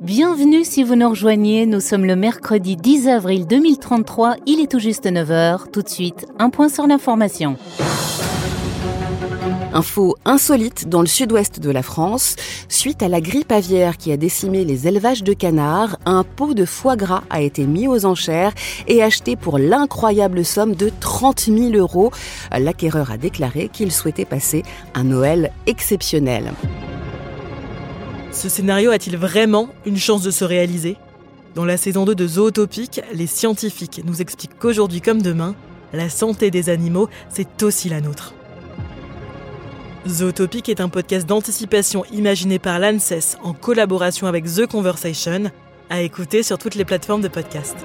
Bienvenue si vous nous rejoignez, nous sommes le mercredi 10 avril 2033, il est tout juste 9h, tout de suite, un point sur l'information. Info insolite dans le sud-ouest de la France. Suite à la grippe aviaire qui a décimé les élevages de canards, un pot de foie gras a été mis aux enchères et acheté pour l'incroyable somme de 30 000 euros. L'acquéreur a déclaré qu'il souhaitait passer un Noël exceptionnel. Ce scénario a-t-il vraiment une chance de se réaliser? Dans la saison 2 de Zootopic, les scientifiques nous expliquent qu'aujourd'hui comme demain, la santé des animaux, c'est aussi la nôtre. Zootopic est un podcast d'anticipation imaginé par l'ANSES en collaboration avec The Conversation, à écouter sur toutes les plateformes de podcast.